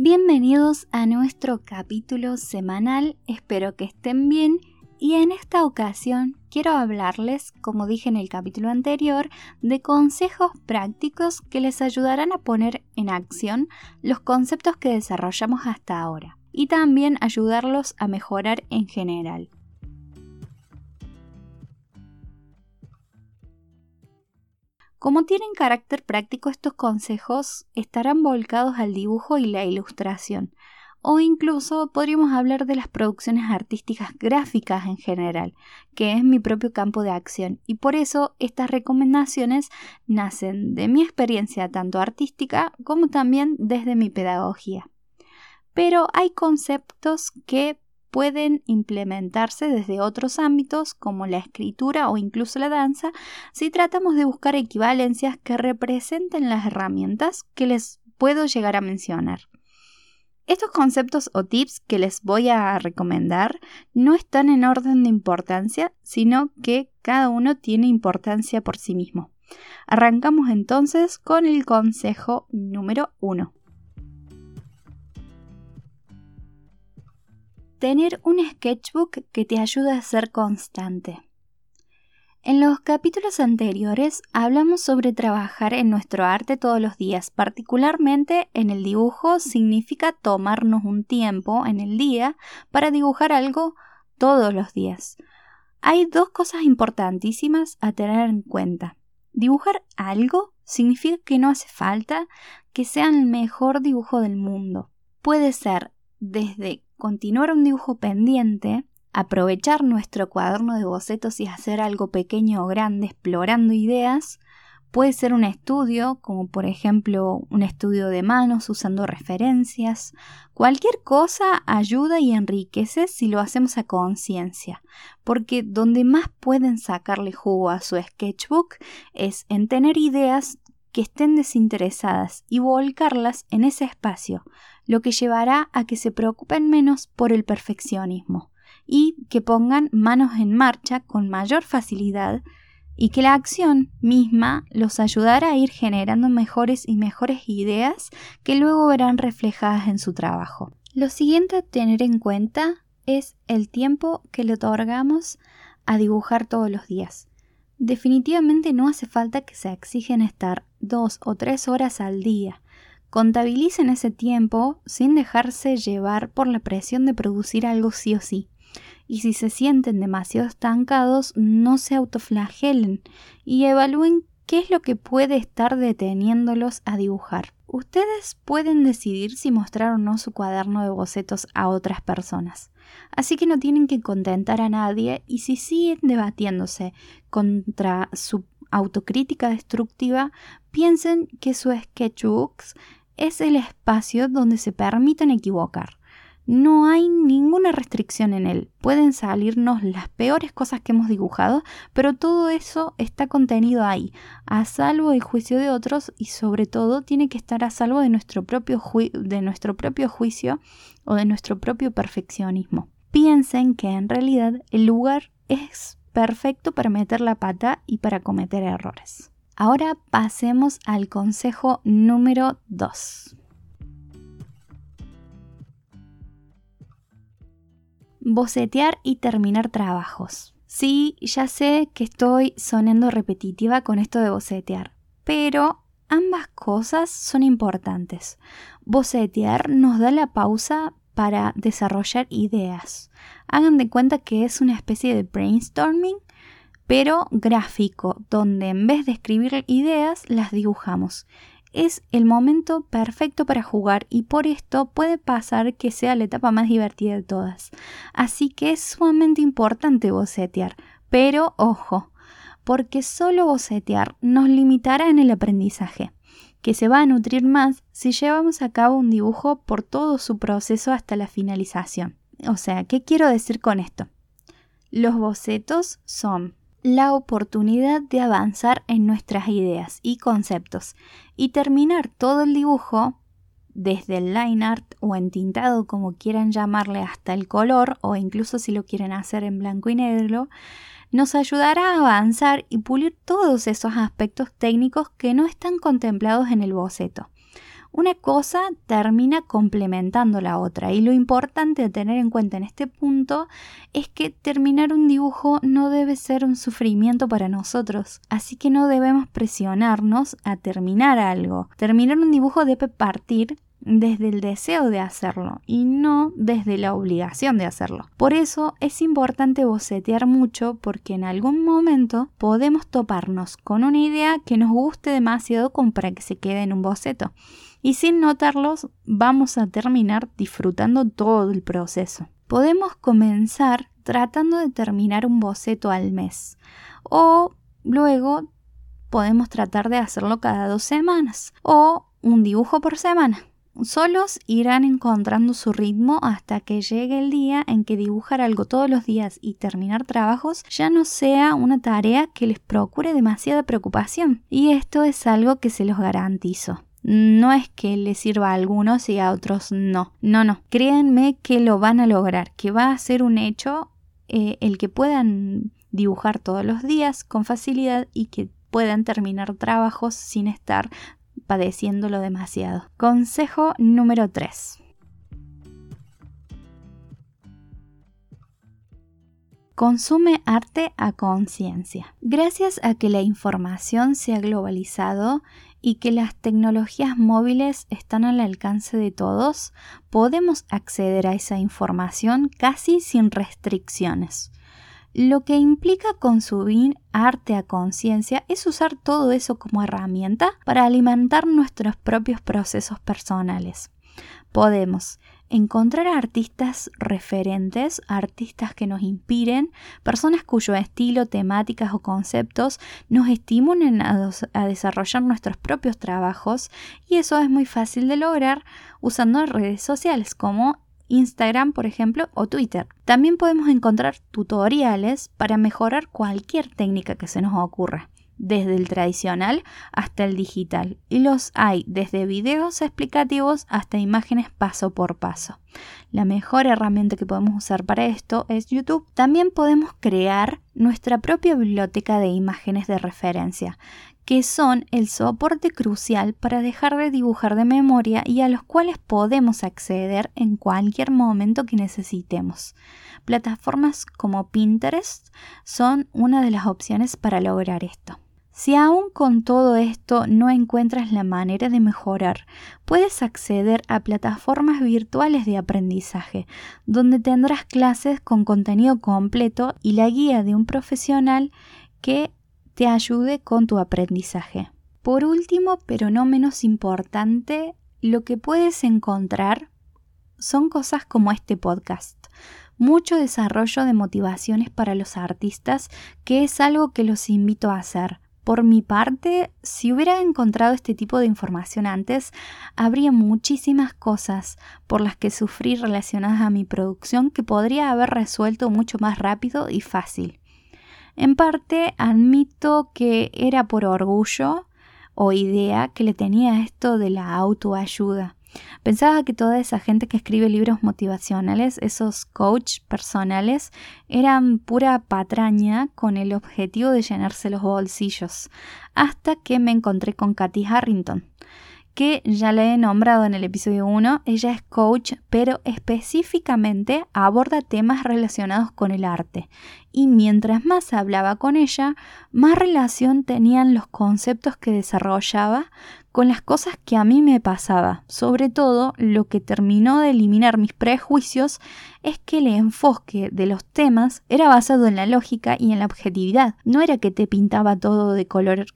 Bienvenidos a nuestro capítulo semanal, espero que estén bien y en esta ocasión quiero hablarles, como dije en el capítulo anterior, de consejos prácticos que les ayudarán a poner en acción los conceptos que desarrollamos hasta ahora y también ayudarlos a mejorar en general. Como tienen carácter práctico, estos consejos estarán volcados al dibujo y la ilustración, o incluso podríamos hablar de las producciones artísticas gráficas en general, que es mi propio campo de acción, y por eso estas recomendaciones nacen de mi experiencia tanto artística como también desde mi pedagogía. Pero hay conceptos que pueden implementarse desde otros ámbitos como la escritura o incluso la danza si tratamos de buscar equivalencias que representen las herramientas que les puedo llegar a mencionar. Estos conceptos o tips que les voy a recomendar no están en orden de importancia, sino que cada uno tiene importancia por sí mismo. Arrancamos entonces con el consejo número 1. Tener un sketchbook que te ayude a ser constante. En los capítulos anteriores hablamos sobre trabajar en nuestro arte todos los días, particularmente en el dibujo significa tomarnos un tiempo en el día para dibujar algo todos los días. Hay dos cosas importantísimas a tener en cuenta. Dibujar algo significa que no hace falta que sea el mejor dibujo del mundo. Puede ser desde continuar un dibujo pendiente, aprovechar nuestro cuaderno de bocetos y hacer algo pequeño o grande explorando ideas, puede ser un estudio, como por ejemplo un estudio de manos usando referencias. Cualquier cosa ayuda y enriquece si lo hacemos a conciencia, porque donde más pueden sacarle jugo a su sketchbook es en tener ideas que estén desinteresadas y volcarlas en ese espacio, lo que llevará a que se preocupen menos por el perfeccionismo y que pongan manos en marcha con mayor facilidad y que la acción misma los ayudará a ir generando mejores y mejores ideas que luego verán reflejadas en su trabajo. Lo siguiente a tener en cuenta es el tiempo que le otorgamos a dibujar todos los días. Definitivamente no hace falta que se exigen estar dos o tres horas al día, Contabilicen ese tiempo sin dejarse llevar por la presión de producir algo sí o sí. Y si se sienten demasiado estancados, no se autoflagelen y evalúen qué es lo que puede estar deteniéndolos a dibujar. Ustedes pueden decidir si mostrar o no su cuaderno de bocetos a otras personas. Así que no tienen que contentar a nadie y si siguen debatiéndose contra su autocrítica destructiva, piensen que su sketchbooks es el espacio donde se permiten equivocar. No hay ninguna restricción en él. Pueden salirnos las peores cosas que hemos dibujado, pero todo eso está contenido ahí, a salvo del juicio de otros y sobre todo tiene que estar a salvo de nuestro propio, de nuestro propio juicio o de nuestro propio perfeccionismo. Piensen que en realidad el lugar es perfecto para meter la pata y para cometer errores. Ahora pasemos al consejo número 2. Bocetear y terminar trabajos. Sí, ya sé que estoy sonando repetitiva con esto de bocetear, pero ambas cosas son importantes. Bocetear nos da la pausa para desarrollar ideas. Hagan de cuenta que es una especie de brainstorming pero gráfico, donde en vez de escribir ideas las dibujamos. Es el momento perfecto para jugar y por esto puede pasar que sea la etapa más divertida de todas. Así que es sumamente importante bocetear, pero ojo, porque solo bocetear nos limitará en el aprendizaje, que se va a nutrir más si llevamos a cabo un dibujo por todo su proceso hasta la finalización. O sea, ¿qué quiero decir con esto? Los bocetos son la oportunidad de avanzar en nuestras ideas y conceptos y terminar todo el dibujo desde el line art o entintado como quieran llamarle hasta el color o incluso si lo quieren hacer en blanco y negro nos ayudará a avanzar y pulir todos esos aspectos técnicos que no están contemplados en el boceto. Una cosa termina complementando la otra y lo importante de tener en cuenta en este punto es que terminar un dibujo no debe ser un sufrimiento para nosotros, así que no debemos presionarnos a terminar algo. Terminar un dibujo debe partir desde el deseo de hacerlo y no desde la obligación de hacerlo. Por eso es importante bocetear mucho porque en algún momento podemos toparnos con una idea que nos guste demasiado como para que se quede en un boceto y sin notarlos vamos a terminar disfrutando todo el proceso. Podemos comenzar tratando de terminar un boceto al mes o luego podemos tratar de hacerlo cada dos semanas o un dibujo por semana. Solos irán encontrando su ritmo hasta que llegue el día en que dibujar algo todos los días y terminar trabajos ya no sea una tarea que les procure demasiada preocupación. Y esto es algo que se los garantizo. No es que les sirva a algunos y a otros no. No, no. Créanme que lo van a lograr, que va a ser un hecho eh, el que puedan dibujar todos los días con facilidad y que puedan terminar trabajos sin estar padeciéndolo demasiado. Consejo número 3. Consume arte a conciencia. Gracias a que la información se ha globalizado y que las tecnologías móviles están al alcance de todos, podemos acceder a esa información casi sin restricciones. Lo que implica consumir arte a conciencia es usar todo eso como herramienta para alimentar nuestros propios procesos personales. Podemos encontrar artistas referentes, artistas que nos inspiren, personas cuyo estilo, temáticas o conceptos nos estimulen a, a, desarrollar nuestros propios trabajos y eso es muy fácil de lograr usando redes sociales como Instagram, por ejemplo, o Twitter. También podemos encontrar tutoriales para mejorar cualquier técnica que se nos ocurra desde el tradicional hasta el digital, y los hay desde videos explicativos hasta imágenes paso por paso. La mejor herramienta que podemos usar para esto es YouTube. También podemos crear nuestra propia biblioteca de imágenes de referencia, que son el soporte crucial para dejar de dibujar de memoria y a los cuales podemos acceder en cualquier momento que necesitemos. Plataformas como Pinterest son una de las opciones para lograr esto. Si aún con todo esto no encuentras la manera de mejorar, puedes acceder a plataformas virtuales de aprendizaje, donde tendrás clases con contenido completo y la guía de un profesional que te ayude con tu aprendizaje. Por último, pero no menos importante, lo que puedes encontrar son cosas como este podcast. Mucho desarrollo de motivaciones para los artistas, que es algo que los invito a hacer por mi parte, si hubiera encontrado este tipo de información antes, habría muchísimas cosas por las que sufrí relacionadas a mi producción que podría haber resuelto mucho más rápido y fácil. En parte, admito que era por orgullo o idea que le tenía esto de la autoayuda. Pensaba que toda esa gente que escribe libros motivacionales, esos coach personales, eran pura patraña con el objetivo de llenarse los bolsillos, hasta que me encontré con Katy Harrington, que ya le he nombrado en el episodio 1, ella es coach, pero específicamente aborda temas relacionados con el arte. Y mientras más hablaba con ella, más relación tenían los conceptos que desarrollaba con las cosas que a mí me pasaba. Sobre todo, lo que terminó de eliminar mis prejuicios es que el enfoque de los temas era basado en la lógica y en la objetividad. No era que te pintaba todo de color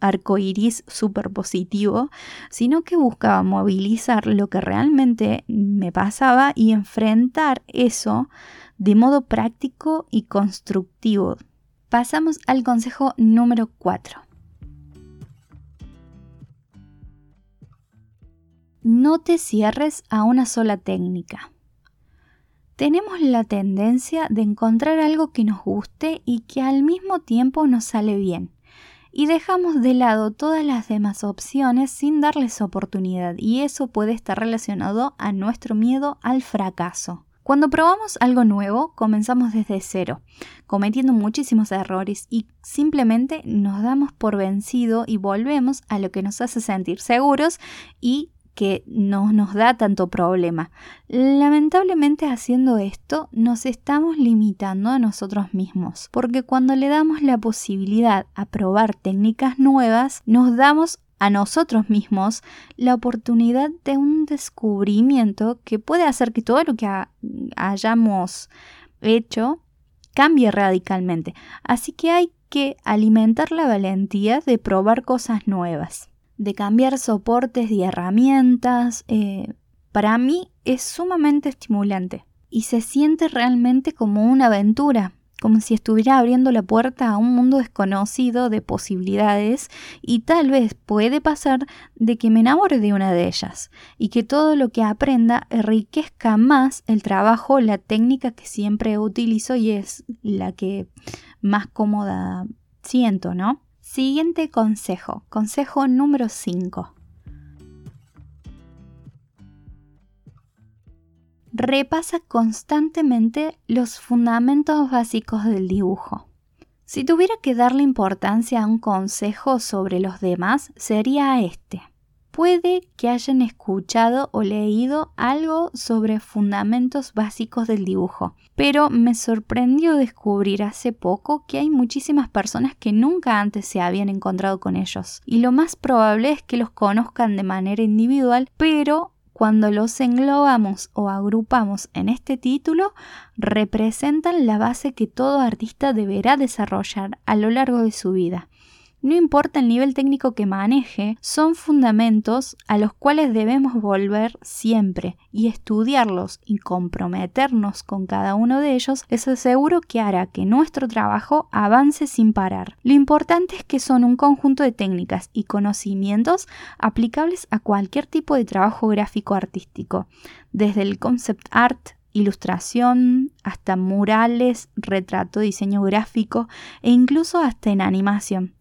arcoiris súper positivo, sino que buscaba movilizar lo que realmente me pasaba y enfrentar eso de modo práctico y constructivo. Pasamos al consejo número 4. No te cierres a una sola técnica. Tenemos la tendencia de encontrar algo que nos guste y que al mismo tiempo nos sale bien, y dejamos de lado todas las demás opciones sin darles oportunidad, y eso puede estar relacionado a nuestro miedo al fracaso. Cuando probamos algo nuevo, comenzamos desde cero, cometiendo muchísimos errores y simplemente nos damos por vencido y volvemos a lo que nos hace sentir seguros y que no nos da tanto problema. Lamentablemente haciendo esto nos estamos limitando a nosotros mismos, porque cuando le damos la posibilidad a probar técnicas nuevas, nos damos a nosotros mismos la oportunidad de un descubrimiento que puede hacer que todo lo que hayamos hecho cambie radicalmente. Así que hay que alimentar la valentía de probar cosas nuevas, de cambiar soportes y herramientas. Eh, para mí es sumamente estimulante y se siente realmente como una aventura como si estuviera abriendo la puerta a un mundo desconocido de posibilidades y tal vez puede pasar de que me enamore de una de ellas y que todo lo que aprenda enriquezca más el trabajo, la técnica que siempre utilizo y es la que más cómoda siento, ¿no? Siguiente consejo, consejo número 5. repasa constantemente los fundamentos básicos del dibujo. Si tuviera que darle importancia a un consejo sobre los demás, sería este. Puede que hayan escuchado o leído algo sobre fundamentos básicos del dibujo, pero me sorprendió descubrir hace poco que hay muchísimas personas que nunca antes se habían encontrado con ellos, y lo más probable es que los conozcan de manera individual, pero cuando los englobamos o agrupamos en este título, representan la base que todo artista deberá desarrollar a lo largo de su vida no importa el nivel técnico que maneje, son fundamentos a los cuales debemos volver siempre y estudiarlos y comprometernos con cada uno de ellos es seguro que hará que nuestro trabajo avance sin parar. Lo importante es que son un conjunto de técnicas y conocimientos aplicables a cualquier tipo de trabajo gráfico artístico, desde el concept art, ilustración, hasta murales, retrato, diseño gráfico e incluso hasta en animación.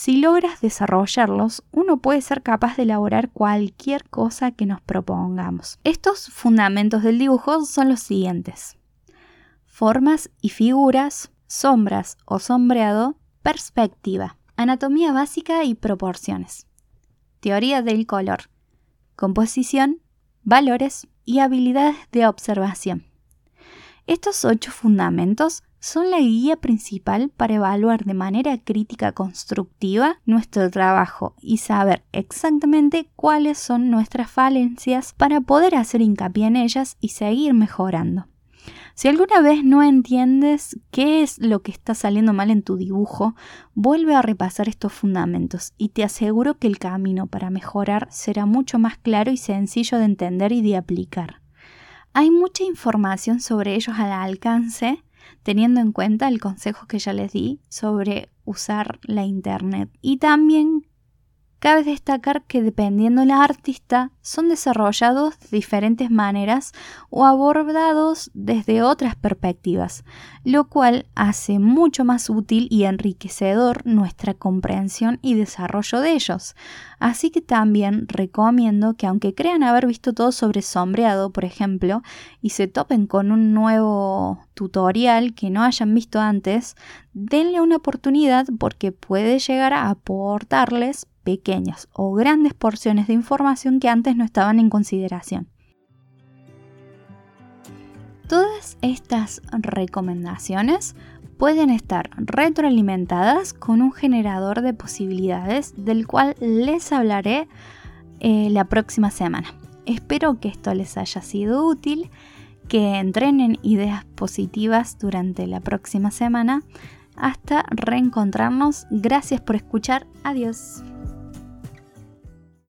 Si logras desarrollarlos, uno puede ser capaz de elaborar cualquier cosa que nos propongamos. Estos fundamentos del dibujo son los siguientes. Formas y figuras, sombras o sombreado, perspectiva, anatomía básica y proporciones, teoría del color, composición, valores y habilidades de observación. Estos ocho fundamentos son la guía principal para evaluar de manera crítica constructiva nuestro trabajo y saber exactamente cuáles son nuestras falencias para poder hacer hincapié en ellas y seguir mejorando. Si alguna vez no entiendes qué es lo que está saliendo mal en tu dibujo, vuelve a repasar estos fundamentos y te aseguro que el camino para mejorar será mucho más claro y sencillo de entender y de aplicar. Hay mucha información sobre ellos al alcance teniendo en cuenta el consejo que ya les di sobre usar la internet. Y también Cabe destacar que dependiendo del artista son desarrollados de diferentes maneras o abordados desde otras perspectivas, lo cual hace mucho más útil y enriquecedor nuestra comprensión y desarrollo de ellos. Así que también recomiendo que aunque crean haber visto todo sobre sombreado, por ejemplo, y se topen con un nuevo tutorial que no hayan visto antes, denle una oportunidad porque puede llegar a aportarles pequeñas o grandes porciones de información que antes no estaban en consideración. Todas estas recomendaciones pueden estar retroalimentadas con un generador de posibilidades del cual les hablaré eh, la próxima semana. Espero que esto les haya sido útil, que entrenen ideas positivas durante la próxima semana. Hasta reencontrarnos. Gracias por escuchar. Adiós.